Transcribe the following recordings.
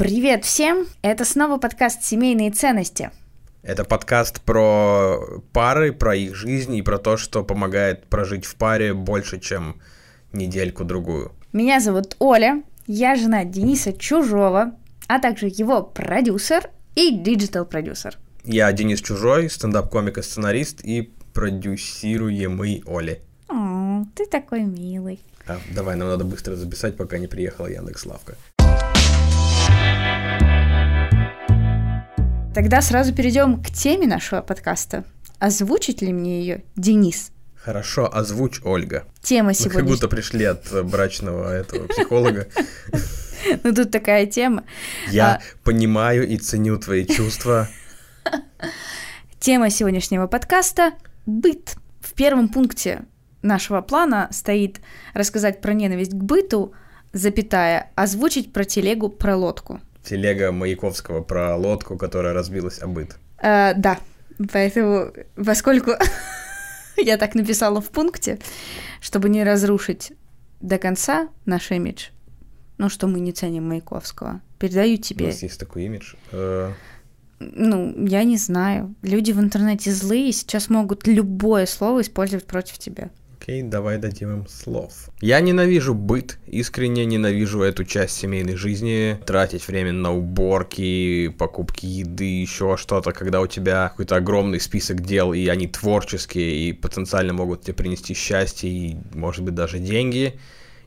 Привет всем! Это снова подкаст «Семейные ценности». Это подкаст про пары, про их жизнь и про то, что помогает прожить в паре больше, чем недельку-другую. Меня зовут Оля, я жена Дениса Чужого, а также его продюсер и digital-продюсер. Я Денис Чужой, стендап-комик и сценарист и продюсируемый Оли. О, ты такой милый. А, давай, нам надо быстро записать, пока не приехала Яндекс Лавка. Тогда сразу перейдем к теме нашего подкаста. Озвучить ли мне ее Денис? Хорошо, озвучь, Ольга. Тема сегодня. как будто пришли от э, брачного этого психолога. Ну тут такая тема. Я А. понимаю и ценю твои чувства. Тема сегодняшнего подкаста – быт. В первом пункте нашего плана стоит рассказать про ненависть к быту, запятая, озвучить про телегу, про лодку. Телега Маяковского про лодку, которая разбилась о быт. Э, да, поэтому, поскольку я так написала в пункте, чтобы не разрушить до конца наш имидж, ну, что мы не ценим Маяковского, передаю У тебе. нас есть такой имидж. Э, Ну, я не знаю. Люди в интернете злые, сейчас могут любое слово использовать против тебя. Окей, давай дадим им слов. Я ненавижу быт, искренне ненавижу эту часть семейной жизни, тратить время на уборки, покупки еды, еще что-то, когда у тебя какой-то огромный список дел, и они творческие, и потенциально могут тебе принести счастье, и, может быть, даже деньги,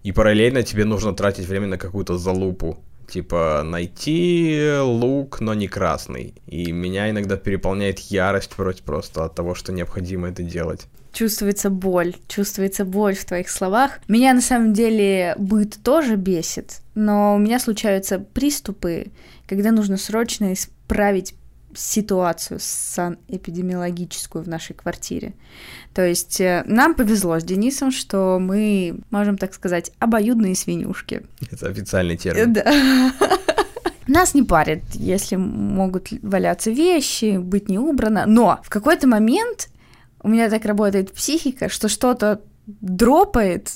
и параллельно тебе нужно тратить время на какую-то залупу. Типа найти лук, но не красный. И меня иногда переполняет ярость против просто от того, что необходимо это делать. Чувствуется боль, чувствуется боль в твоих словах. Меня на самом деле быт тоже бесит, но у меня случаются приступы, когда нужно срочно исправить ситуацию санэпидемиологическую в нашей квартире. То есть э, нам повезло с Денисом, что мы, можем так сказать, обоюдные свинюшки. Это официальный термин. Да. Нас не парит, если могут валяться вещи, быть не убрано. Но в какой-то момент у меня так работает психика, что что-то дропает,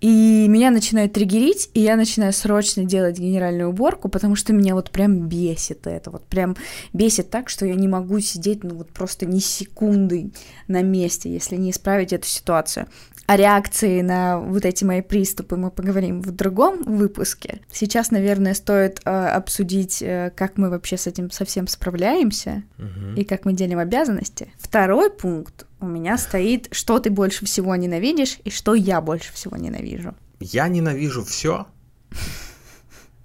и меня начинает триггерить, и я начинаю срочно делать генеральную уборку, потому что меня вот прям бесит это, вот прям бесит так, что я не могу сидеть, ну вот просто ни секунды на месте, если не исправить эту ситуацию. О реакции на вот эти мои приступы мы поговорим в другом выпуске. Сейчас, наверное, стоит э, обсудить, э, как мы вообще с этим совсем справляемся Мгм. и как мы делим обязанности. Второй пункт у меня стоит, что ты больше всего ненавидишь и что я больше всего ненавижу. Я ненавижу все.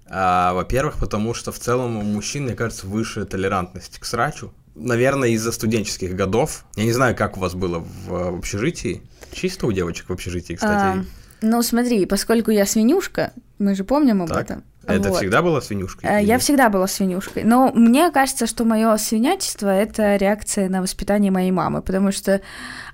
во-первых, потому что в целом у мужчин, мне кажется, высшая толерантность к срачу. Наверное, из-за студенческих годов. Я не знаю, как у вас было в, в общежитии. Чисто у девочек в общежитии, кстати. А, ну, смотри, поскольку я свинюшка, мы же помним об Так. этом. Это Вот. всегда была свинюшка? Э, или- Я всегда была свинюшкой. Но мне кажется, что мое свинячество это реакция на воспитание моей мамы, потому что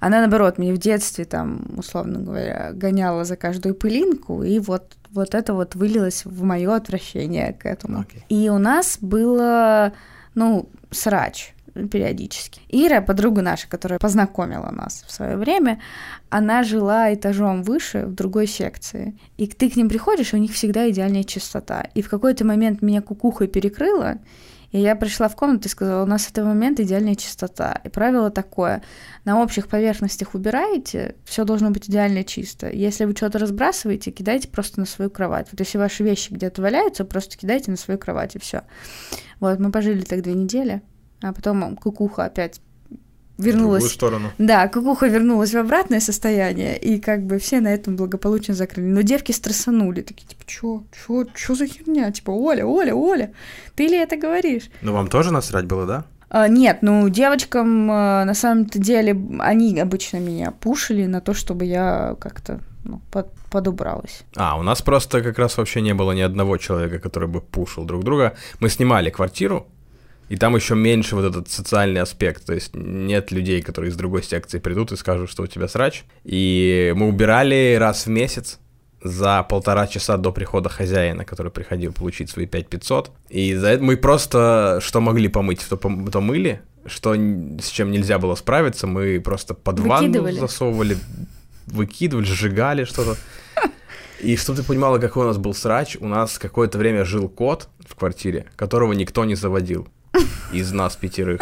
она, наоборот, мне в детстве, там, условно говоря, гоняла за каждую пылинку, и вот, вот это вот вылилось в мое отвращение к этому. Окей. И у нас было, ну, срач периодически. Ира, подруга наша, которая познакомила нас в свое время, она жила этажом выше в другой секции. И ты к ним приходишь, и у них всегда идеальная чистота. И в какой-то момент меня кукухой перекрыло, и я пришла в комнату и сказала, у нас с этого момента идеальная чистота. И правило такое, на общих поверхностях убираете, все должно быть идеально чисто. Если вы что-то разбрасываете, кидайте просто на свою кровать. Вот если ваши вещи где-то валяются, просто кидайте на свою кровать, и все. Вот, мы пожили так две недели, а потом кукуха опять В другую вернулась. сторону. Да, кукуха вернулась в обратное состояние, и как бы все на этом благополучно закрыли. Но девки стрессанули, такие, типа, чё, чё, чё за херня? Типа, Оля, Оля, Оля, ты ли это говоришь? Ну, вам тоже насрать было, да? А, нет, ну, девочкам, а, на самом-то деле, они обычно меня пушили на то, чтобы я как-то ну, под- подубралась. А, у нас просто как раз вообще не было ни одного человека, который бы пушил друг друга. Мы снимали квартиру, и там еще меньше вот этот социальный аспект. То есть нет людей, которые из другой секции придут и скажут, что у тебя срач. И мы убирали раз в месяц за полтора часа до прихода хозяина, который приходил получить свои 5500. И за это мы просто что могли помыть, то, пом- то мыли, что с чем нельзя было справиться, мы просто под ванну засовывали, выкидывали, сжигали что-то. И чтобы ты понимала, какой у нас был срач, у нас какое-то время жил кот в квартире, которого никто не заводил из нас пятерых.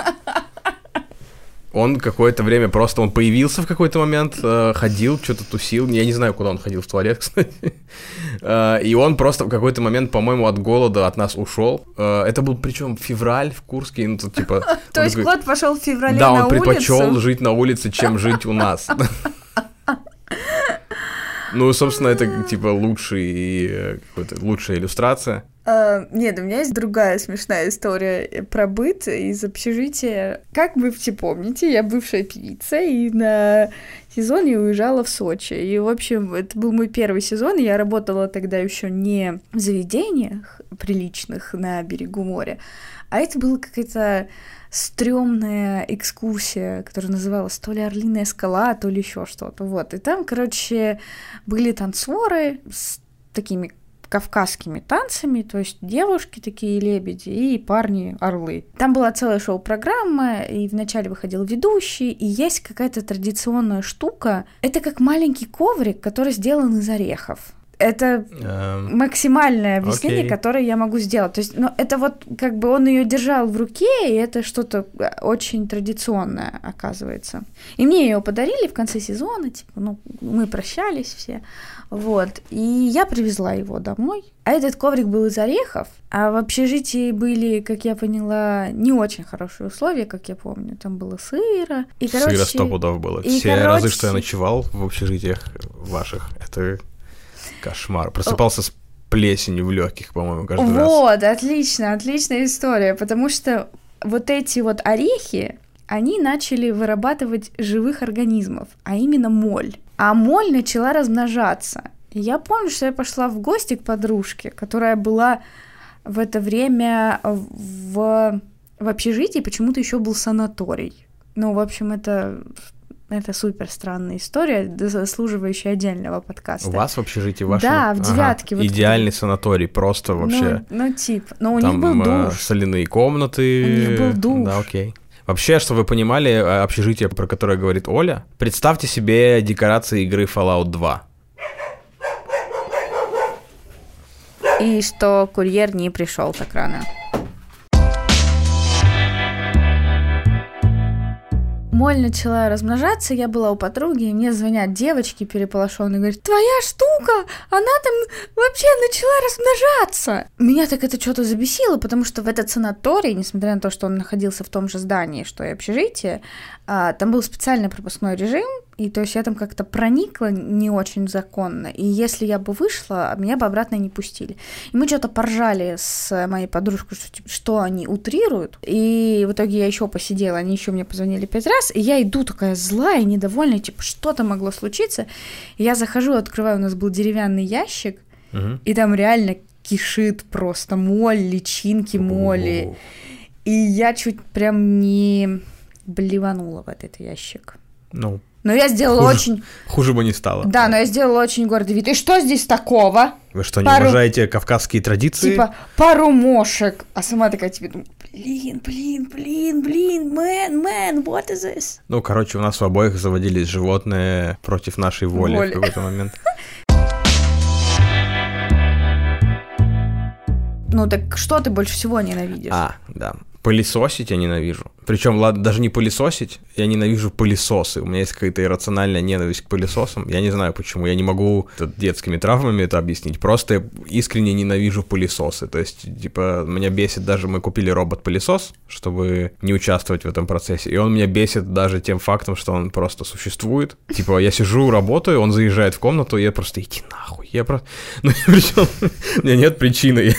Он какое-то время просто, он появился в какой-то момент, э, ходил, что-то тусил, я не знаю, куда он ходил, в туалет, кстати. Э, и он просто в какой-то момент, по-моему, от голода от нас ушел. Э, это был причем февраль в Курске, ну, тут, типа... То есть кот пошел в феврале Да, он предпочел жить на улице, чем жить у нас. Ну, собственно, это типа лучший, э, лучшая иллюстрация. А, нет, у меня есть другая смешная история про быт из общежития. Как вы все помните, я бывшая певица, и на сезон я уезжала в Сочи. И, в общем, это был мой первый сезон, и я работала тогда еще не в заведениях приличных на берегу моря, а это была какая-то стрёмная экскурсия, которая называлась то ли Орлиная скала, то ли еще что-то. Вот. И там, короче, были танцоры с такими кавказскими танцами, то есть девушки такие лебеди и парни орлы. Там была целая шоу-программа, и вначале выходил ведущий, и есть какая-то традиционная штука. Это как маленький коврик, который сделан из орехов. Это Эм, максимальное объяснение, Окей. которое я могу сделать. То есть, ну, это вот как бы он ее держал в руке, и это что-то э, очень традиционное, оказывается. И мне ее подарили в конце сезона, типа, ну, мы прощались все, вот. И я привезла его домой. А этот коврик был из орехов, а в общежитии были, как я поняла, не очень хорошие условия, как я помню. Там было сыро. И, короче, Сыро сто пудов было. и, Все разы, что я короче- ночевал в общежитиях ваших, это кошмар. Просыпался с плесенью в легких, по-моему, каждый раз. Вот, отлично, отличная история, потому что вот эти вот орехи, они начали вырабатывать живых организмов, а именно моль. А моль начала размножаться. И я помню, что я пошла в гости к подружке, которая была в это время в, в общежитии, почему-то еще был санаторий. Ну, в общем, это, это супер странная история, заслуживающая отдельного подкаста. У вас в общежитии вашем? Да, в девятке, вот Идеальный санаторий, просто Ну, вообще. Ну, типа, но у Там них был э, душ. соляные комнаты. У них был душ. Да, окей. Вообще, чтобы вы понимали, э, общежитие, про которое говорит Оля, представьте себе декорации игры Fallout 2. И что курьер не пришел так рано. Моль начала размножаться, я была у подруги, и мне звонят девочки переполошенные, говорят, твоя штука, она там вообще начала размножаться. Меня так это что-то забесило, потому что в этот санаторий, несмотря на то, что он находился в том же здании, что и общежитие, а, там был специальный пропускной режим, и то есть я там как-то проникла не очень законно, и если я бы вышла, меня бы обратно не пустили. И мы что-то поржали с моей подружкой, что, типа, что они утрируют, и в итоге я еще посидела, они еще мне позвонили пять раз, и я иду такая злая, недовольная, типа, что-то могло случиться. И я захожу, открываю, у нас был деревянный ящик, Мгм. и там реально кишит просто моль, личинки моли. О, И я чуть прям не блеванула в этот ящик. Ну, Но я сделала Хуже. очень... хуже бы не стало. Да, но я сделала очень гордый вид. И что здесь такого? Вы что, не Пару- уважаете кавказские традиции? Типа, пару мошек. А сама такая тебе думаю, блин, блин, блин, блин, man, man, what is this? Ну, короче, у нас у обоих заводились животные против нашей воли, Воли. в какой-то момент. Ну так что ты больше всего ненавидишь? А, да. Пылесосить я ненавижу. Причем, ладно, даже не пылесосить, я ненавижу пылесосы. У меня есть какая-то иррациональная ненависть к пылесосам. Я не знаю почему. Я не могу это детскими травмами это объяснить. Просто я искренне ненавижу пылесосы. То есть, типа, меня бесит даже мы купили робот-пылесос, чтобы не участвовать в этом процессе. И он меня бесит даже тем фактом, что он просто существует. Типа, я сижу, работаю, он заезжает в комнату, и я просто иди нахуй. Я просто. Ну, причем у меня нет причины.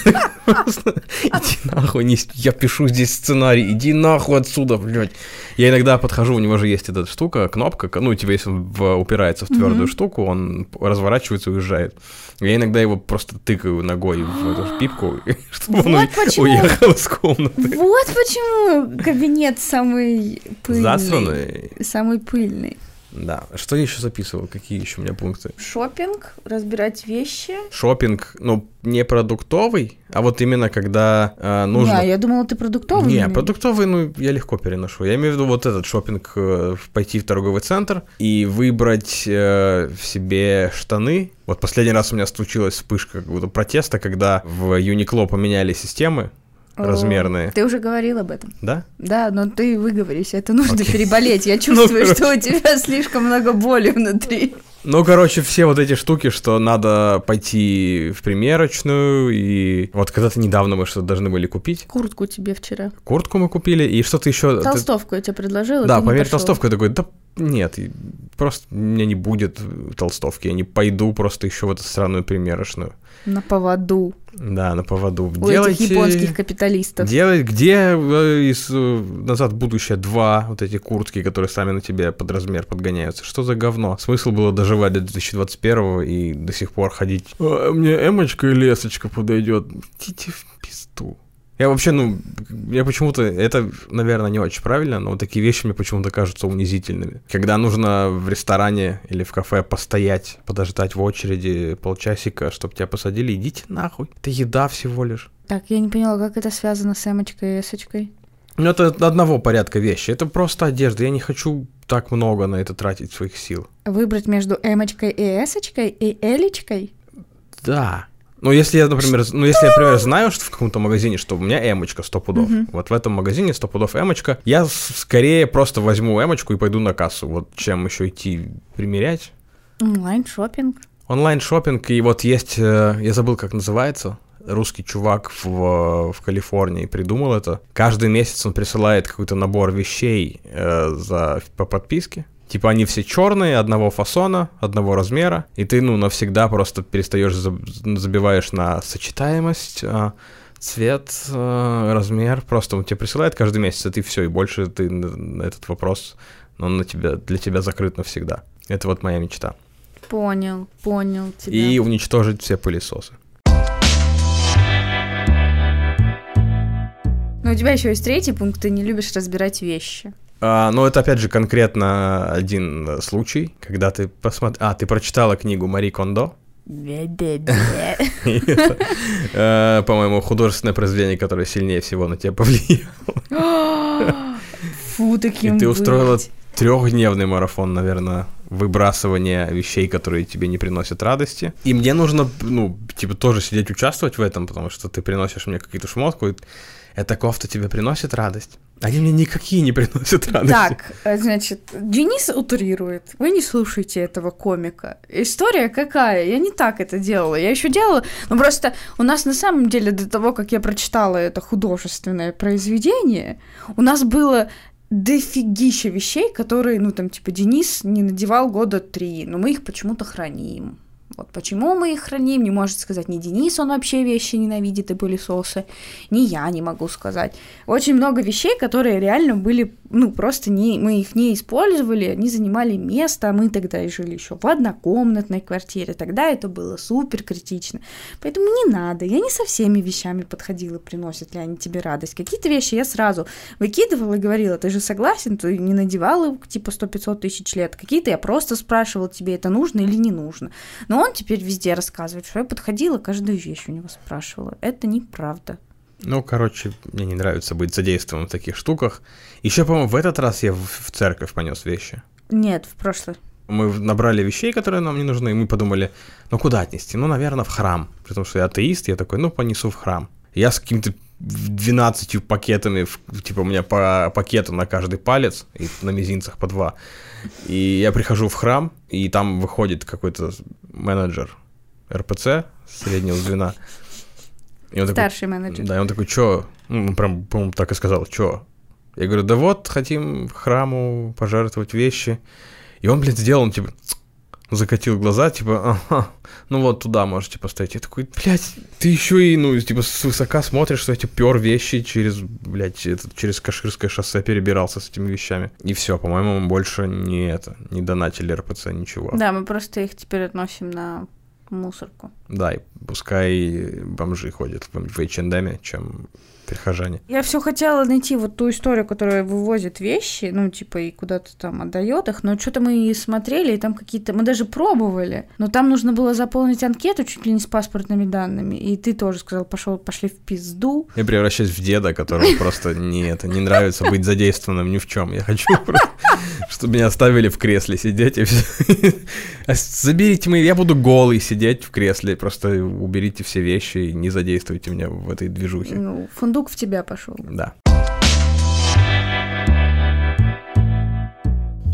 Просто иди нахуй, не я пишу здесь сценарий, иди нахуй отсюда, блядь. Я иногда подхожу, у него же есть эта штука, кнопка, ну, типа, если он в- упирается в твердую штуку, он разворачивается и уезжает. Я иногда его просто тыкаю ногой в эту пипку, чтобы он Вот уехал из комнаты. Вот почему кабинет самый пыльный. Засранный. Самый пыльный. Да. Что я еще записывал? Какие еще у меня пункты? Шопинг, разбирать вещи. Шопинг, ну, не продуктовый, а вот именно когда э, нужно... Не, я думала, ты продуктовый. Не, продуктовый, ну, я легко переношу. Я имею в виду вот этот шопинг, э, пойти в торговый центр и выбрать э, в себе штаны. Вот последний раз у меня случилась вспышка какого-то протеста, когда в Uniqlo поменяли системы размерные. Ты уже говорил об этом. Да? Да, но ты выговорись, это нужно переболеть. Я чувствую, Ну, что у тебя слишком много боли внутри. Ну, короче, все вот эти штуки, что надо пойти в примерочную, и вот когда-то недавно мы что-то должны были купить. Куртку тебе вчера. Куртку мы купили, и что-то еще... Толстовку я тебе предложила. Да, пошёл. толстовку, я такой, да нет, просто у меня не будет толстовки, я не пойду просто еще в эту странную примерочную. На поводу Да, на поводу. у этих японских капиталистов. Делать, где э, из э, «Назад будущее» два вот эти куртки, которые сами на тебе под размер подгоняются? Что за говно? Смысл было доживать до 2021 и до сих пор ходить «А, мне эмочка или эсочка подойдет. Идите в пизду. Я вообще, ну, я почему-то, это, наверное, не очень правильно, но вот такие вещи мне почему-то кажутся унизительными. Когда нужно в ресторане или в кафе постоять, подождать в очереди полчасика, чтобы тебя посадили, идите нахуй. Это еда всего лишь. Так, я не поняла, как это связано с эмочкой и эсочкой. Ну, это одного порядка вещи. Это просто одежда. Я не хочу так много на это тратить своих сил. Выбрать между эмочкой и эсочкой и элечкой? Да. Ну, если я, например, ну, если я, например, знаю, что в каком-то магазине, что у меня эмочка 100 пудов, Мгм. вот в этом магазине 100 пудов эмочка, я скорее просто возьму эмочку и пойду на кассу, вот чем еще идти примерять. Онлайн-шоппинг. онлайн шопинг и вот есть, э, я забыл, как называется, русский чувак в, в Калифорнии придумал это. Каждый месяц он присылает какой-то набор вещей э, за, по подписке. Типа они все черные, одного фасона, одного размера, и ты, ну, навсегда просто перестаешь, заб- забиваешь на сочетаемость, а, цвет, э, размер, просто он тебе присылает каждый месяц, и ты все, и больше ты на этот вопрос, он на тебя, для тебя закрыт навсегда. Это вот моя мечта. Понял, понял тебя. И уничтожить все пылесосы. Но у тебя еще есть третий пункт, ты не любишь разбирать вещи. А, но это опять же конкретно один э, случай, когда ты посмотри... А, ты прочитала книгу Мари Кондо. Э, По-моему, художественное произведение, которое сильнее всего на тебя повлияло. Фу, таким И ты устроила трехдневный марафон, наверное, выбрасывания вещей, которые тебе не приносят радости. И мне нужно, ну, типа, тоже сидеть участвовать в этом, потому что ты приносишь мне какие-то шмотку, и эта кофта тебе приносит радость. Они мне никакие не приносят радости. Так, э, значит, Денис утрирует. Вы не слушайте этого комика. История какая? Я не так это делала. Я еще делала, но просто у нас на самом деле до того, как я прочитала это художественное произведение, у нас было дофигища вещей, которые, ну, там, типа, Денис не надевал года три, но мы их почему-то храним. Вот почему мы их храним, не может сказать ни Денис, он вообще вещи ненавидит и пылесосы, ни я не могу сказать. Очень много вещей, которые реально были, ну, просто не, мы их не использовали, они занимали место, а мы тогда жили еще в однокомнатной квартире, тогда это было супер критично. Поэтому не надо, я не со всеми вещами подходила, приносят ли они тебе радость. Какие-то вещи я сразу выкидывала и говорила, ты же согласен, ты не надевала типа 100-500 тысяч лет. Какие-то я просто спрашивала, тебе это нужно или не нужно. Но он теперь везде рассказывает, что я подходила, каждую вещь у него спрашивала. Это неправда. Ну, короче, мне не нравится быть задействованным в таких штуках. Еще, по-моему, в этот раз я в, в церковь понес вещи. Нет, в прошлый. Мы набрали вещей, которые нам не нужны, и мы подумали, ну куда отнести? Ну, наверное, в храм. Потому что я атеист, я такой, ну, понесу в храм. Я с каким-то 12 пакетами, типа у меня по пакету на каждый палец, и на мизинцах по два. И я прихожу в храм, и там выходит какой-то менеджер РПЦ среднего звена. И он такой, Старший менеджер. да, и он такой, чё? Ну, прям, по-моему, так и сказал, чё? Я говорю, да вот, хотим храму пожертвовать вещи. И он, блин, сделал, он, типа, закатил глаза, типа, ага, ну вот туда можете поставить. Я такой, блядь, ты еще и, ну, типа, свысока смотришь, что эти пер вещи через, блядь, этот, через Каширское шоссе перебирался с этими вещами. И все, по-моему, мы больше не это, не донатили РПЦ, ничего. Да, мы просто их теперь относим на мусорку. Да, и пускай бомжи ходят в H&M, чем прихожане. Я все хотела найти вот ту историю, которая вывозит вещи, ну, типа, и куда-то там отдает их, но что-то мы и смотрели, и там какие-то... Мы даже пробовали, но там нужно было заполнить анкету чуть ли не с паспортными данными, и ты тоже сказал, пошел, пошли в пизду. Я превращаюсь в деда, которому просто не, это, не нравится быть задействованным ни в чем. Я хочу чтобы меня оставили в кресле сидеть и все. Заберите мои, я буду голый сидеть в кресле, просто уберите все вещи и не задействуйте меня в этой движухе. Ну, фундук в тебя пошел. Да.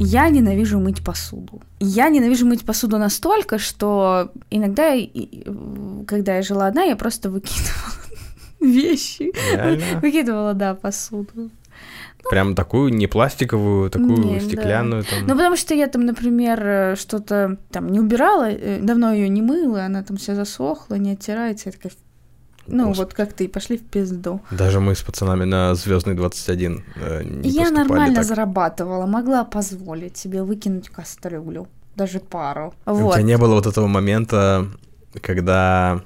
Я ненавижу мыть посуду. Я ненавижу мыть посуду настолько, что иногда, когда я жила одна, я просто выкидывала вещи. Реально? Выкидывала, да, посуду. Прям такую не пластиковую, такую Не, стеклянную. Там. Ну, потому что я там, например, э, что-то там не убирала, э, давно ее не мыла, она там вся засохла, не оттирается. Я такая, ну, Господи. вот как ты, пошли в пизду. Даже мы с пацанами на Звездный 21 э, не я нормально так. зарабатывала, могла позволить себе выкинуть кастрюлю, даже пару. У Вот. тебя не было вот этого момента, когда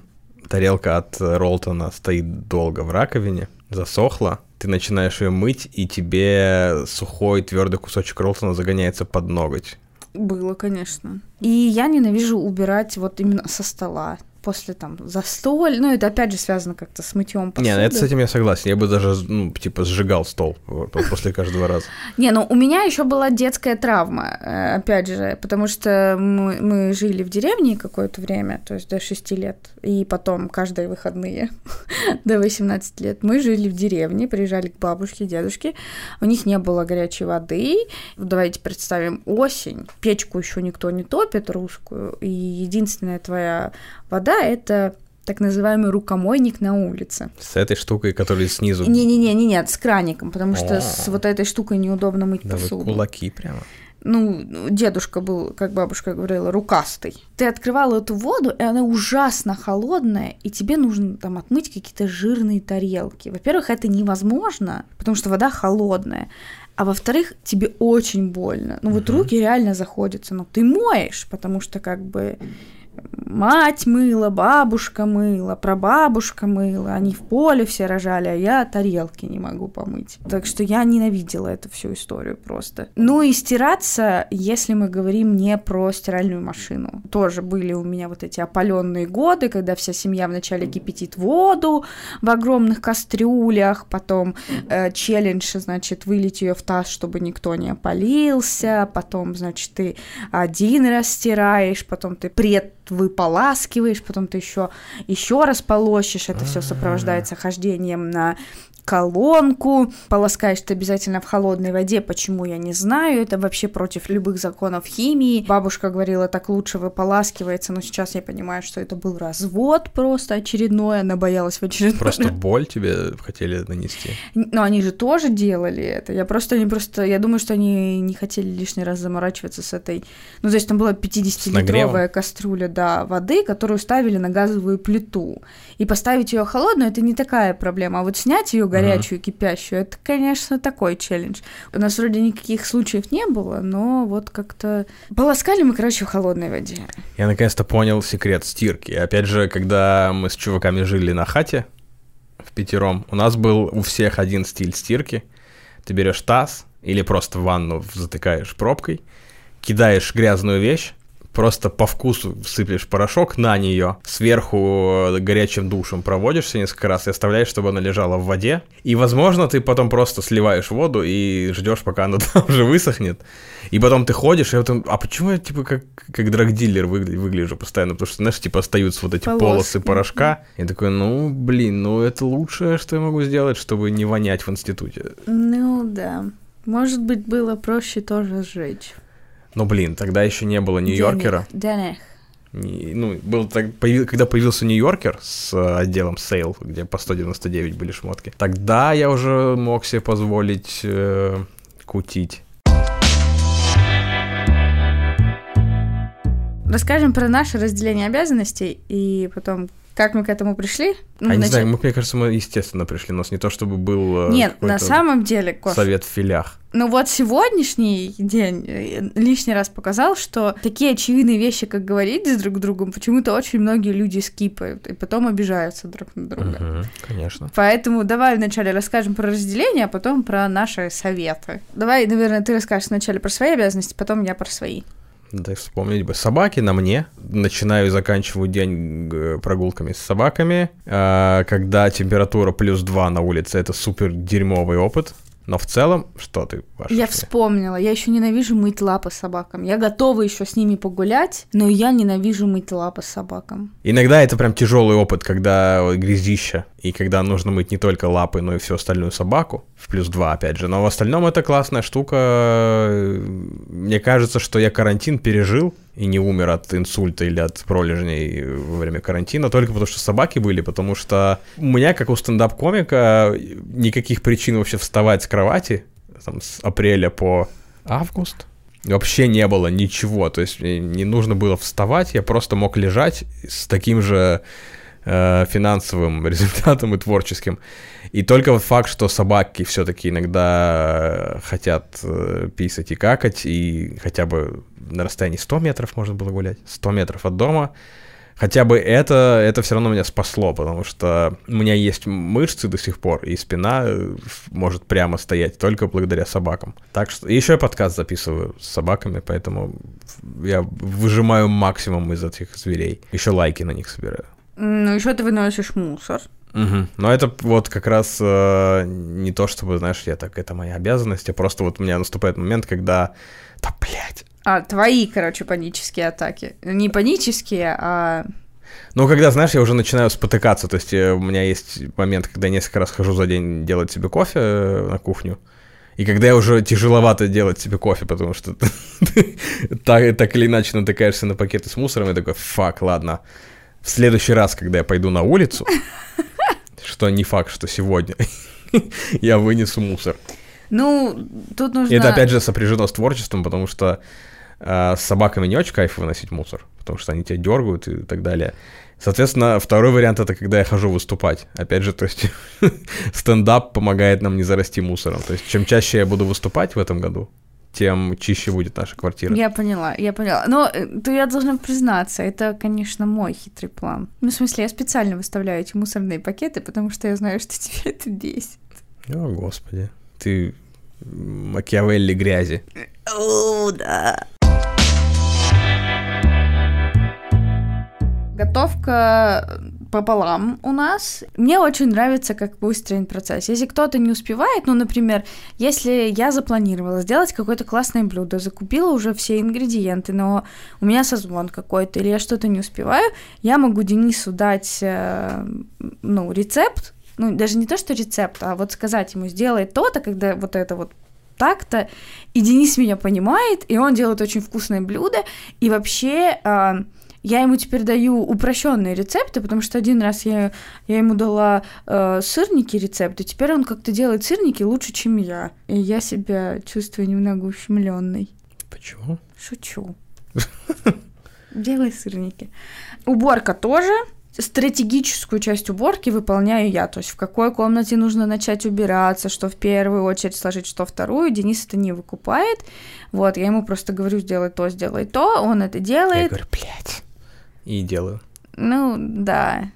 тарелка от Ролтона стоит долго в раковине, засохла, ты начинаешь ее мыть, и тебе сухой твердый кусочек Ролтона загоняется под ноготь. Было, конечно. И я ненавижу убирать вот именно со стола после там застоль. Ну, это опять же связано как-то с мытьем посуды. Не, ну это с этим я согласен. Я бы даже, ну, типа, сжигал стол после каждого раза. Не, ну у меня еще была детская травма, э, опять же, потому что мы, мы жили в деревне какое-то время, то есть до 6 лет, и потом каждые выходные до 18 лет мы жили в деревне, приезжали к бабушке, дедушке, у них не было горячей воды. Давайте представим осень, печку еще никто не топит русскую, и единственная твоя вода это так называемый рукомойник на улице. С этой штукой, которая снизу... Не-не-не, не нет, с краником, потому что с вот этой штукой неудобно мыть Да вы посуду. кулаки прямо. Ну, дедушка был, как бабушка говорила, рукастый. Ты открывала эту воду, и она ужасно холодная, и тебе нужно там отмыть какие-то жирные тарелки. Во-первых, это невозможно, потому что вода холодная. А во-вторых, тебе очень больно. Ну вот Мгм. руки реально заходятся, но ты моешь, потому что как бы мать мыла, бабушка мыла, прабабушка мыла, они в поле все рожали, а я тарелки не могу помыть. Так что я ненавидела эту всю историю просто. Ну и стираться, если мы говорим не про стиральную машину. Тоже были у меня вот эти опаленные годы, когда вся семья вначале кипятит воду в огромных кастрюлях, потом э, челлендж, значит, вылить ее в таз, чтобы никто не опалился, потом, значит, ты один раз стираешь, потом ты пред выполаскиваешь, потом ты еще еще раз полощешь, это все сопровождается хождением на колонку, полоскаешь ты обязательно в холодной воде, почему я не знаю, это вообще против любых законов химии. Бабушка говорила, так лучше выполаскивается, но сейчас я понимаю, что это был развод просто очередной, она боялась в очередной Просто боль тебе хотели нанести. но они же тоже делали это. Я просто, они просто, я думаю, что они не хотели лишний раз заморачиваться с этой. Ну, то есть там была 50-литровая нагревом? кастрюля, да, воды, которую ставили на газовую плиту. И поставить ее холодную это не такая проблема. А вот снять ее горячую, кипящую, это, конечно, такой челлендж. У нас вроде никаких случаев не было, но вот как-то полоскали мы, короче, в холодной воде. Я наконец-то понял секрет стирки. Опять же, когда мы с чуваками жили на хате в пятером, у нас был у всех один стиль стирки. Ты берешь таз или просто ванну затыкаешь пробкой, кидаешь грязную вещь, просто по вкусу сыплешь порошок на нее, сверху э, горячим душем проводишься несколько раз и оставляешь, чтобы она лежала в воде. И, возможно, ты потом просто сливаешь воду и ждешь, пока она там же высохнет. И потом ты ходишь, и потом, а почему я, типа, как, как драгдилер выгля- выгляжу постоянно? Потому что, знаешь, типа, остаются вот эти Полоски. полосы порошка. И такой, ну, блин, ну, это лучшее, что я могу сделать, чтобы не вонять в институте. Ну да. Может быть, было проще тоже сжечь. Ну, блин, тогда еще не было New Yorker а. Денег. Не- ну, был так, появи- когда появился New Yorker с э, отделом sale, где по 199 были шмотки, тогда я уже мог себе позволить э, кутить. Расскажем про наше разделение обязанностей и потом, как мы к этому пришли. Ну, а не вначале- знаю, мы, мне кажется, мы естественно пришли. У нас не то, чтобы был э, Нет, на самом деле, Кош, совет в филях. Ну вот сегодняшний день э, лишний раз показал, что такие очевидные вещи, как говорить с друг другом, почему-то очень многие люди скипают и потом обижаются друг на друга. Мгм, конечно. Поэтому давай вначале расскажем про разделение, а потом про наши советы. Давай, наверное, ты расскажешь вначале про свои обязанности, потом я про свои. Да вспомнить бы. Собаки на мне. Начинаю и заканчиваю день э, прогулками с собаками. А, Когда температура плюс 2 на улице, это супер дерьмовый опыт. Но в целом, что ты, Паша? Я вспомнила, я еще ненавижу мыть лапы собакам. Я готова еще с ними погулять, но я ненавижу мыть лапы собакам. Иногда это прям тяжелый опыт, когда грязища, и когда нужно мыть не только лапы, но и всю остальную собаку, в плюс 2, опять же. Но в остальном это классная штука. Мне кажется, что я карантин пережил и не умер от инсульта или от пролежней во время карантина, только потому что собаки были, потому что у меня, как у стендап-комика, никаких причин вообще вставать с кровати там, с апреля по август вообще не было ничего. То есть мне не нужно было вставать, я просто мог лежать с таким же э, финансовым результатом и творческим. И только вот факт, что собаки все-таки иногда хотят э, писать и какать, и хотя бы на расстоянии 100 метров можно было гулять, 100 метров от дома, хотя бы это, это все равно меня спасло, потому что у меня есть мышцы до сих пор, и спина э, может прямо стоять только благодаря собакам. Так что еще я подкаст записываю с собаками, поэтому я выжимаю максимум из этих зверей. Еще лайки на них собираю. Ну, еще ты выносишь мусор. Мгм. Но это вот как раз э, не то, чтобы, знаешь, я так, это моя обязанность, а просто вот у меня наступает момент, когда, да, блядь, А, твои, короче, панические атаки. Не панические, а... Ну, когда, знаешь, я уже начинаю спотыкаться, то есть э, у меня есть момент, когда я несколько раз хожу за день делать себе кофе э, на кухню, и когда я уже тяжеловато делать себе кофе, потому что так, так или иначе натыкаешься на пакеты с мусором, я такой, фак, ладно, в следующий раз, когда я пойду на улицу, что не факт, что сегодня, я вынесу мусор. Ну, тут нужно... Это опять же сопряжено с творчеством, потому что э, с собаками не очень кайф выносить мусор, потому что они тебя дергают и так далее. Соответственно, второй вариант это когда я хожу выступать. Опять же, то есть стендап помогает нам не зарасти мусором. То есть чем чаще я буду выступать в этом году, тем чище будет наша квартира. Я поняла, я поняла. Но э, то я должна признаться, это, конечно, мой хитрый план. Ну, в смысле, я специально выставляю эти мусорные пакеты, потому что я знаю, что тебе это бесит. О, господи. Ты Макиавелли грязи. О, да. Готовка пополам у нас. Мне очень нравится, как выстроен процесс. Если кто-то не успевает, ну, например, если я запланировала сделать какое-то классное блюдо, закупила уже все ингредиенты, но у меня созвон какой-то, или я что-то не успеваю, я могу Денису дать, э, ну, рецепт, ну, даже не то, что рецепт, а вот сказать ему, сделай то-то, когда вот это вот так-то, и Денис меня понимает, и он делает очень вкусное блюдо, и вообще э, я ему теперь даю упрощенные рецепты, потому что один раз я, я ему дала э, сырники рецепты, теперь он как-то делает сырники лучше, чем я, и я себя чувствую немного ущемленной. Почему? Шучу. Делай сырники. Уборка тоже. Стратегическую часть уборки выполняю я. То есть в какой комнате нужно начать убираться, что в первую очередь сложить, что вторую. Денис это не выкупает. Вот, я ему просто говорю, сделай то, сделай то. Он это Я делает. говорю, блядь. И делаю. Ну, да.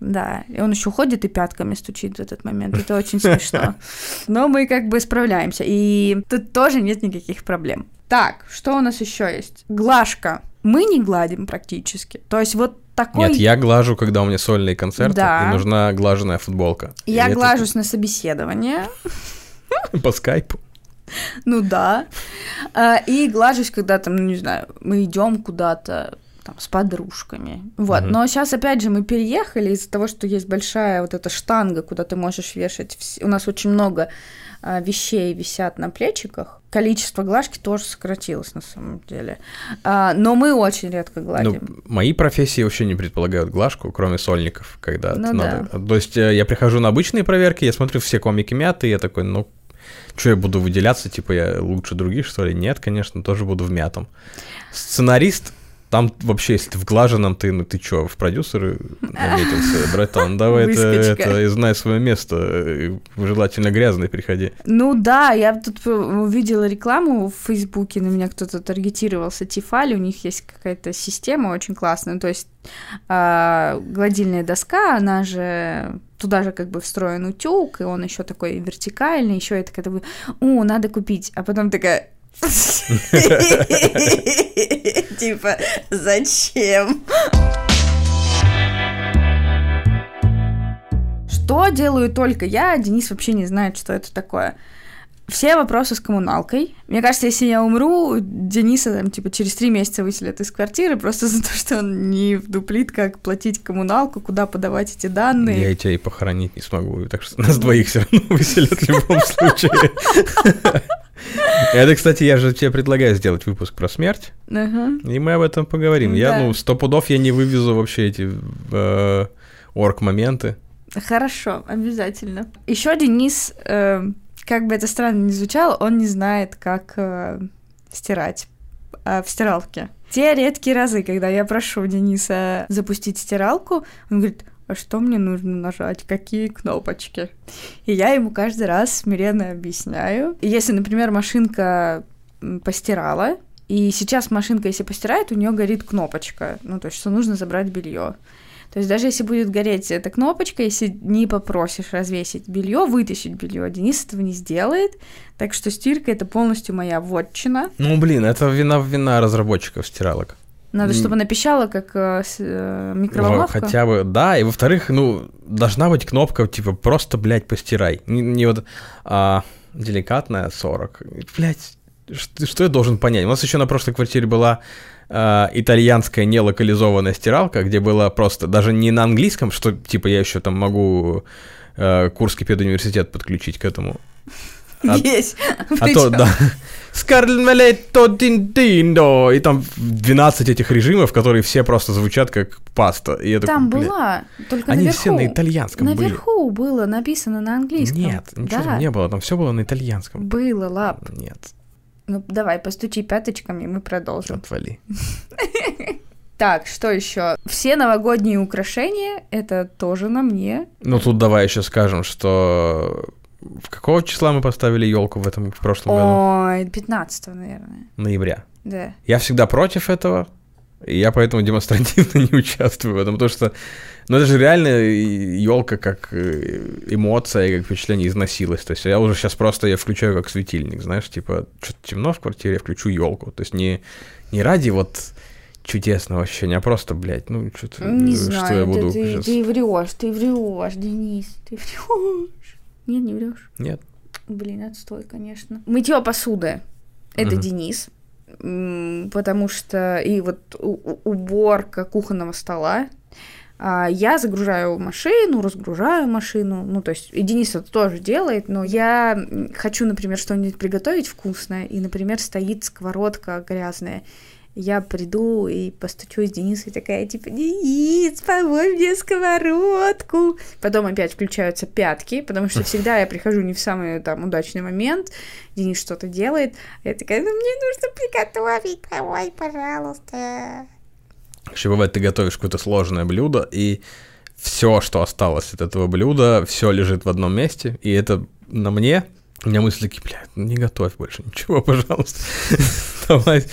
Да, и он еще ходит и пятками стучит в этот момент. Это очень смешно. Но мы как бы справляемся. И тут тоже нет никаких проблем. Так, что у нас еще есть? Глажка. Мы не гладим практически. То есть вот такой... Нет, я глажу, когда у меня сольные концерты, Да. и нужна глаженная футболка. И Я это глажусь на собеседование. По скайпу. Ну да. А, И глажусь, когда там, ну не знаю, мы идем куда-то там, с подружками. Вот. Мгм. Но сейчас, опять же, мы переехали из-за того, что есть большая вот эта штанга, куда ты можешь вешать. вс- У нас очень много а, вещей висят на плечиках. Количество глажки тоже сократилось на самом деле. А, но мы очень редко Ну, гладим. мои профессии вообще не предполагают глажку, кроме сольников, когда Ну это надо. То есть э, я прихожу на обычные проверки, я смотрю, все комики мяты, и я такой, ну, что я буду выделяться, типа я лучше других, что ли? Нет, конечно, тоже буду в мятом. Сценарист Там вообще, если ты в глаженном, ты, ну ты чё, в продюсеры наметился, братан, давай это, это, знай свое место, желательно грязный приходи. Ну да, я тут увидела рекламу в Фейсбуке, на меня кто-то таргетировался Тифали, у них есть какая-то система очень классная, то есть э, гладильная доска, она же туда же как бы встроен утюг, и он еще такой вертикальный, еще это когда бы, о, надо купить, а потом такая, Типа, зачем? Что делаю только я? Денис вообще не знает, что это такое. Все вопросы с коммуналкой. Мне кажется, если я умру, Дениса там, типа, через три месяца выселят из квартиры просто за то, что он не вдуплит, как платить коммуналку, куда подавать эти данные. Я тебя и похоронить не смогу, так что нас двоих все равно выселят в любом случае. Это, кстати, я же тебе предлагаю сделать выпуск про смерть, и мы об этом поговорим. Я, ну, сто пудов я не вывезу вообще эти э, орг-моменты. Хорошо, обязательно. Еще Денис, э, как бы это странно ни звучало, он не знает, как э, стирать в стиралке. Те редкие разы, когда я прошу Дениса запустить стиралку, он говорит, что мне нужно нажать, какие кнопочки. И я ему каждый раз смиренно объясняю. И если, например, машинка постирала, и сейчас машинка, если постирает, у нее горит кнопочка, ну, то есть, что нужно забрать белье. То есть даже если будет гореть эта кнопочка, если не попросишь развесить белье, вытащить белье, Денис этого не сделает. Так что стирка это полностью моя вотчина. Ну блин, это вина вина разработчиков стиралок. Надо, чтобы она пищала, как э, э, микроволновка. Ну, хотя бы, да. И во-вторых, ну, должна быть кнопка, типа, просто, блядь, постирай. Не, не вот а, деликатная 40. Блядь, что, что я должен понять? У нас еще на прошлой квартире была э, итальянская нелокализованная стиралка, где было просто даже не на английском, что типа я еще там могу э, Курский педуниверситет подключить к этому. А, Есть. А то, да. Скарлетто диндиндо. И там 12 этих режимов, которые все просто звучат как паста. И я там такой, была, только Они наверху. все на итальянском Наверху были. было написано на английском. Нет, ничего да. там не было, там все было на итальянском. Было, лап. Нет. Ну, давай, постучи пяточками, и мы продолжим. Отвали. Так, что еще? Все новогодние украшения это тоже на мне. Ну тут давай еще скажем, что в какого числа мы поставили елку в этом в прошлом Ой, году? Ой, 15 наверное. Ноября. Да. Я всегда против этого, и я поэтому демонстративно не участвую в этом, потому что, ну это же реально елка как э, эмоция, как впечатление износилась. То есть я уже сейчас просто ее включаю как светильник, знаешь, типа что-то темно в квартире, я включу елку. То есть не, не ради вот чудесного ощущения, а просто, блядь, ну что-то, что знаю, я буду ты, ты врешь, ты врешь, Денис, ты врешь. Нет, не врешь? Нет. Блин, отстой, конечно. Мытье посуды. Это угу. Денис. Потому что и вот уборка кухонного стола. А, я загружаю машину, разгружаю машину. Ну, то есть, и Денис это тоже делает, но я хочу, например, что-нибудь приготовить вкусное, и, например, стоит сковородка грязная я приду и постучу с Денисом, и такая, типа, Денис, помой мне сковородку. Потом опять включаются пятки, потому что всегда я прихожу не в самый там удачный момент, Денис что-то делает, я такая, ну мне нужно приготовить, помой, пожалуйста. Еще бывает, ты готовишь какое-то сложное блюдо, и все, что осталось от этого блюда, все лежит в одном месте, и это на мне, у меня мысли такие, блядь, не готовь больше ничего, пожалуйста. Давай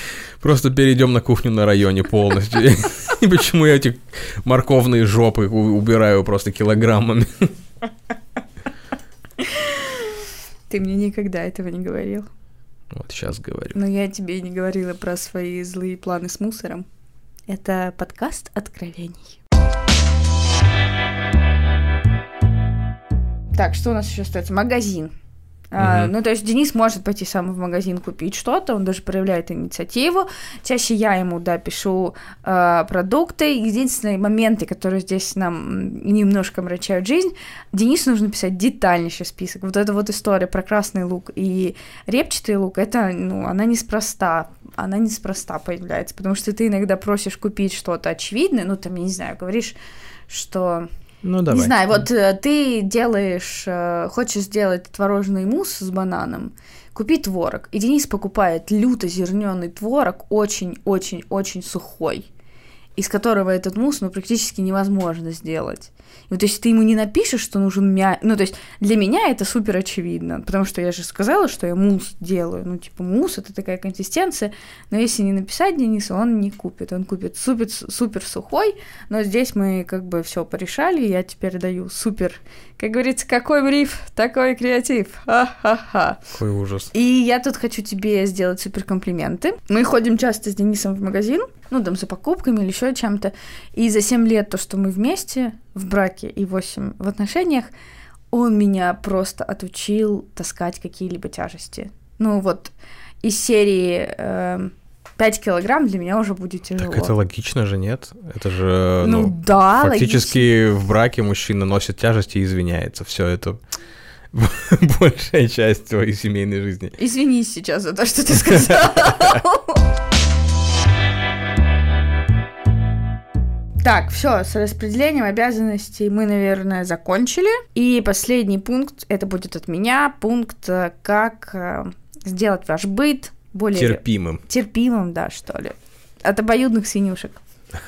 просто перейдем на кухню на районе полностью. И почему я эти морковные жопы убираю просто килограммами? Ты мне никогда этого не говорил. Вот сейчас говорю. Но я тебе не говорила про свои злые планы с мусором. Это подкаст откровений. Так, что у нас еще остается? Магазин. Uh-huh. Ну, то есть Денис может пойти сам в магазин купить что-то, он даже проявляет инициативу. Чаще я ему, да, пишу э, продукты. Единственные моменты, которые здесь нам немножко мрачают жизнь, Денису нужно писать детальнейший список. Вот эта вот история про красный лук и репчатый лук, это, ну, она неспроста, она неспроста появляется, потому что ты иногда просишь купить что-то очевидное, ну, там, я не знаю, говоришь, что Ну, давай. Не знаю, вот э, ты делаешь, э, хочешь сделать творожный мусс с бананом, купи творог. И Денис покупает люто зерненый творог, очень-очень-очень сухой, из которого этот мусс, ну, практически невозможно сделать. И вот если ты ему не напишешь, что нужен мя... Ну, то есть для меня это супер очевидно, потому что я же сказала, что я мусс делаю. Ну, типа, мусс — это такая консистенция, но если не написать Денису, он не купит. Он купит супер, супер сухой, но здесь мы как бы все порешали, я теперь даю супер... Как говорится, какой бриф, такой креатив. Ха-ха-ха. Какой ужас. И я тут хочу тебе сделать супер комплименты. Мы ходим часто с Денисом в магазин, ну, там, за покупками или еще чем-то. И за 7 лет то, что мы вместе в браке и 8 в отношениях, он меня просто отучил таскать какие-либо тяжести. Ну, вот из серии... Э, 5 килограмм для меня уже будет тяжело. Так это логично же, нет? Это же, Ну, ну, да, фактически в браке мужчина носит тяжести и извиняется. Все это большая часть твоей семейной жизни. Извинись сейчас за то, что ты сказал. Так, все, с распределением обязанностей мы, наверное, закончили. И последний пункт, это будет от меня, пункт, э, как э, сделать ваш быт более Терпимым. терпимым, да, что ли. От обоюдных свинюшек.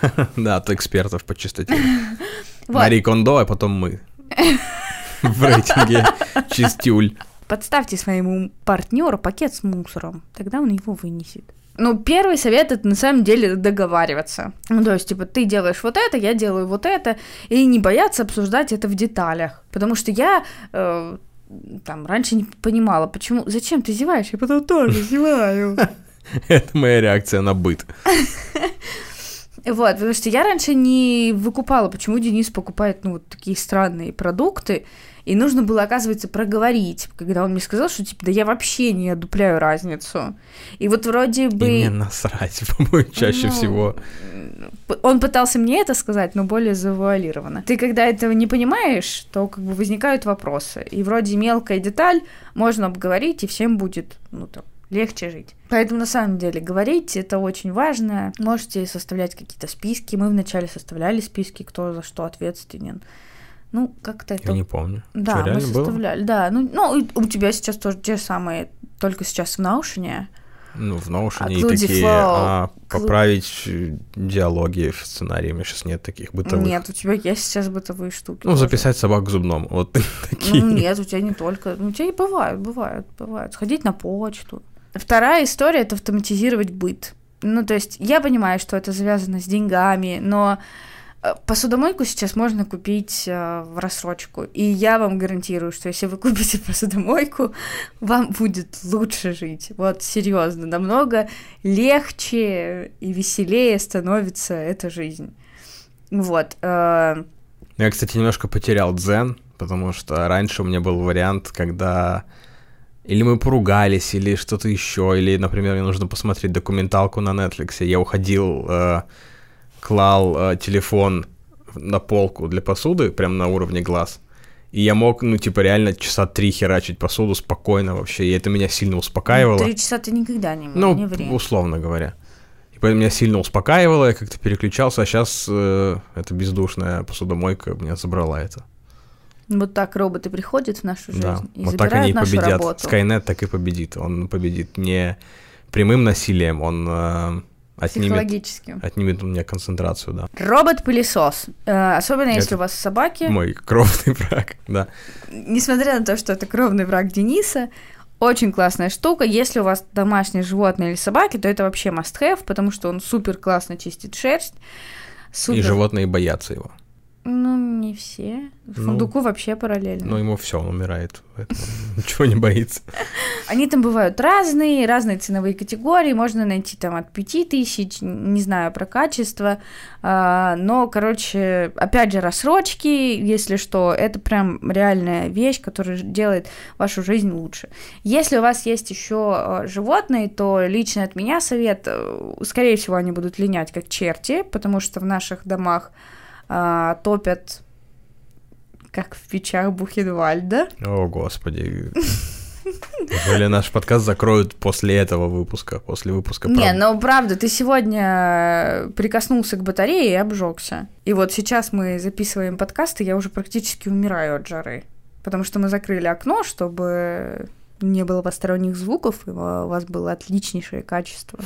Да, от экспертов по чистоте. Мари Кондо, а потом мы. В рейтинге чистюль. Подставьте своему партнеру пакет с мусором, тогда он его вынесет. Ну, первый совет это на самом деле договариваться. Ну, то есть, типа, ты делаешь вот это, я делаю вот это, и не бояться обсуждать это в деталях. Потому что я э, там раньше не понимала, почему, зачем ты зеваешь, я потом тоже зеваю. Это моя реакция на быт. Вот, потому что я раньше не выкупала, почему Денис покупает, ну, вот такие странные продукты, и нужно было, оказывается, проговорить, когда он мне сказал, что, типа, да я вообще не одупляю разницу. И вот вроде бы... И мне насрать, по-моему, чаще Ну, всего. Он пытался мне это сказать, но более завуалированно. Ты когда этого не понимаешь, то как бы возникают вопросы. И вроде мелкая деталь можно обговорить, и всем будет, ну, там, легче жить. Поэтому, на самом деле, говорить это очень важно. Можете составлять какие-то списки. Мы вначале составляли списки, кто за что ответственен. Ну, как-то это... Я не помню. Да, Что, мы реально было? составляли, да. Ну, ну, у тебя сейчас тоже те же самые, только сейчас в наушине. Ну, в Notion А и такие, Flow, а, поправить диалоги в сценарии, у меня сейчас нет таких бытовых. Нет, у тебя есть сейчас бытовые штуки. Ну, тоже. записать собак к зубному, вот такие. Ну, нет, у тебя не только. Ну, у тебя и бывают, бывают, бывают. Сходить на почту. Вторая история — это автоматизировать быт. Ну, то есть я понимаю, что это завязано с деньгами, но э, посудомойку сейчас можно купить э, в рассрочку. И я вам гарантирую, что если вы купите посудомойку, вам будет лучше жить. Вот серьезно, намного легче и веселее становится эта жизнь. Вот. э, Я, кстати, немножко потерял дзен, потому что раньше у меня был вариант, когда или мы поругались, или что-то еще, или, например, мне нужно посмотреть документалку на Netflix. Я уходил, э, клал э, телефон на полку для посуды, прям на уровне глаз. И я мог, ну, типа, реально часа три херачить посуду спокойно вообще, и это меня сильно успокаивало. Три часа ты никогда не, Ну, не время. условно говоря. И поэтому меня сильно успокаивало, я как-то переключался, а сейчас эта бездушная посудомойка меня забрала это. Вот так роботы приходят в нашу жизнь Да, и вот так забирают они и нашу победят. работу. Скайнет так и победит. Он победит не прямым насилием, он э, отнимет, отнимет у меня концентрацию, да. Робот-пылесос. Э, особенно если Это у вас собаки. Мой кровный враг, да. Несмотря на то, что это кровный враг Дениса, очень классная штука. Если у вас домашние животные или собаки, то это вообще must-have, потому что он супер классно чистит шерсть. Супер. И животные боятся его. Ну, не все. Ну, Фундуку вообще параллельно. Но ему все, он умирает. Ничего не боится. Они там бывают разные, разные ценовые категории, можно найти там от 5 тысяч, не знаю про качество, а, но, короче, опять же, рассрочки, если что, это прям реальная вещь, которая делает вашу жизнь лучше. Если у вас есть еще животные, то лично от меня совет, э, скорее всего, они будут линять как черти, потому что в наших домах а, топят как в печах Бухенвальда. О, господи. Или наш подкаст закроют после этого выпуска, после выпуска. Не, ну правда, ты сегодня прикоснулся к батарее и обжегся. И вот сейчас мы записываем подкасты, я уже практически умираю от жары. Потому что мы закрыли окно, чтобы не было посторонних звуков, и у вас было отличнейшее качество.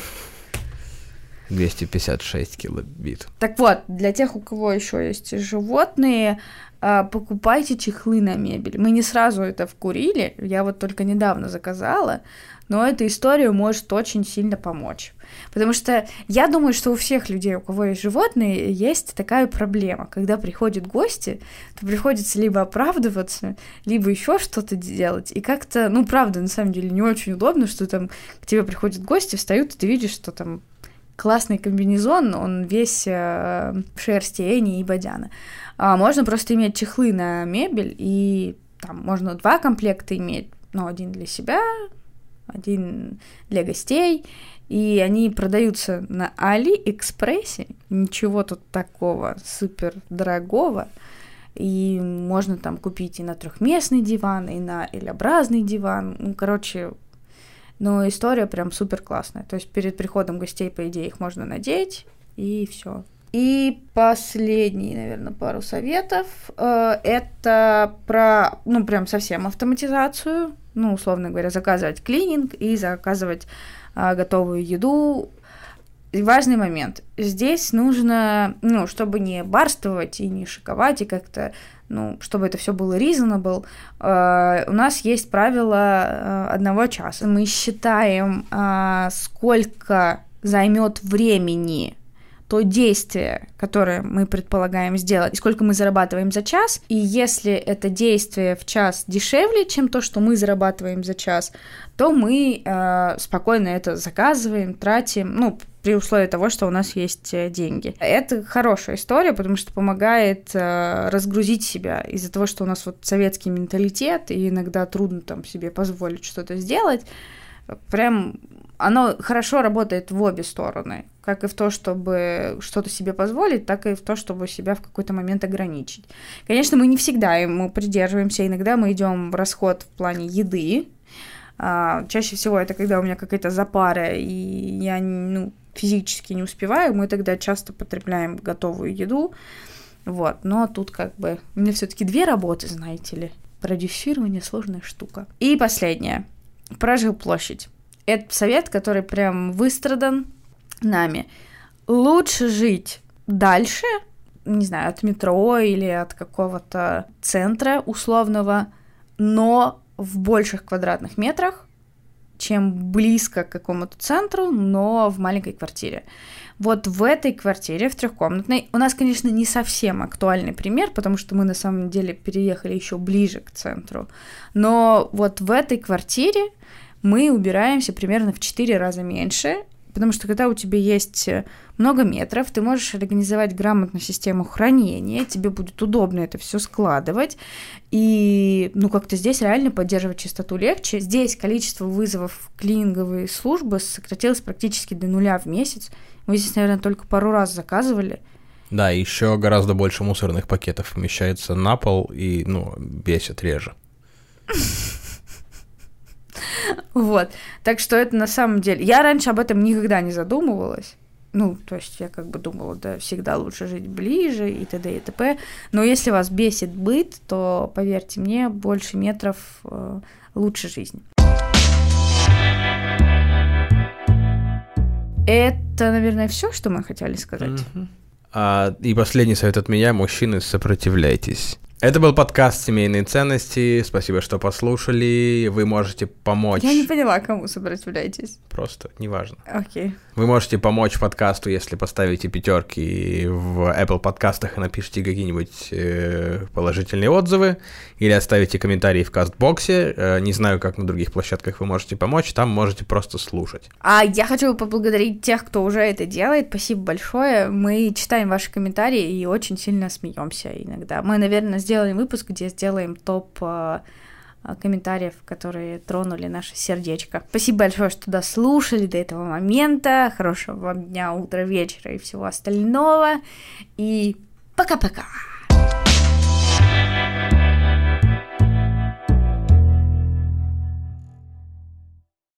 256 килобит. Так вот, для тех, у кого еще есть животные, а, покупайте чехлы на мебель. Мы не сразу это вкурили, я вот только недавно заказала, но эта история может очень сильно помочь. Потому что я думаю, что у всех людей, у кого есть животные, есть такая проблема. Когда приходят гости, то приходится либо оправдываться, либо еще что-то делать. И как-то, ну, правда, на самом деле, не очень удобно, что там к тебе приходят гости, встают, и ты видишь, что там классный комбинезон, он весь э, в шерсти Эни и Бадяна. А можно просто иметь чехлы на мебель, и там можно два комплекта иметь, ну, один для себя, один для гостей, и они продаются на Алиэкспрессе, ничего тут такого супер дорогого, и можно там купить и на трехместный диван, и на L-образный диван, ну, короче, но история прям супер классная. То есть перед приходом гостей, по идее, их можно надеть, и все. И последний, наверное, пару советов. Э, это про, ну, прям совсем автоматизацию. Ну, условно говоря, заказывать клининг и заказывать а, готовую еду. Важный момент. Здесь нужно, ну, чтобы не барствовать и не шиковать, и как-то ну, чтобы это все было reasonable, э, у нас есть правило э, одного часа. Мы считаем, э, сколько займет времени то действие, которое мы предполагаем сделать, и сколько мы зарабатываем за час. И если это действие в час дешевле, чем то, что мы зарабатываем за час, то мы э, спокойно это заказываем, тратим, ну, при условии того, что у нас есть э, деньги. Это хорошая история, потому что помогает э, разгрузить себя из-за того, что у нас вот советский менталитет, и иногда трудно там себе позволить что-то сделать. Прям оно хорошо работает в обе стороны, как и в то, чтобы что-то себе позволить, так и в то, чтобы себя в какой-то момент ограничить. Конечно, мы не всегда ему придерживаемся, иногда мы идем в расход в плане еды. А, чаще всего это когда у меня какая-то запара, и я ну, физически не успеваю, мы тогда часто потребляем готовую еду. Вот, но тут как бы у меня все-таки две работы, знаете ли. Продюсирование сложная штука. И последнее. Про жилплощадь. Это совет, который прям выстрадан нами. Лучше жить дальше, не знаю, от метро или от какого-то центра условного, но в больших квадратных метрах, чем близко к какому-то центру, но в маленькой квартире. Вот в этой квартире, в трехкомнатной, у нас, конечно, не совсем актуальный пример, потому что мы на самом деле переехали еще ближе к центру, но вот в этой квартире мы убираемся примерно в 4 раза меньше, потому что когда у тебя есть э, много метров, ты можешь организовать грамотную систему хранения, тебе будет удобно это все складывать, и, ну, как-то здесь реально поддерживать чистоту легче. Здесь количество вызовов в клининговые службы сократилось практически до нуля в месяц. Мы здесь, наверное, только пару раз заказывали. Да, еще гораздо больше мусорных пакетов помещается на пол и, ну, бесит реже. Вот. Так что это на самом деле... Я раньше об этом никогда не задумывалась. Ну, то есть я как бы думала, да, всегда лучше жить ближе и т.д. и т.п. Но если вас бесит быт, то, поверьте мне, больше метров э, лучше жизнь. Это, наверное, все, что мы хотели сказать. Mm-hmm. А, и последний совет от меня, мужчины, сопротивляйтесь. Это был подкаст «Семейные ценности». Спасибо, что послушали. Вы можете помочь... Я не поняла, кому сопротивляетесь. Просто, неважно. Окей. Вы можете помочь подкасту, если поставите пятерки в Apple подкастах и напишите какие-нибудь э, положительные отзывы, или оставите комментарии в кастбоксе. Э, не знаю, как на других площадках вы можете помочь, там можете просто слушать. А я хочу поблагодарить тех, кто уже это делает. Спасибо большое. Мы читаем ваши комментарии и очень сильно смеемся иногда. Мы, наверное, сделаем выпуск, где сделаем топ а, а, комментариев, которые тронули наше сердечко. Спасибо большое, что дослушали до этого момента. Хорошего вам дня, утра, вечера и всего остального. И пока-пока! thank you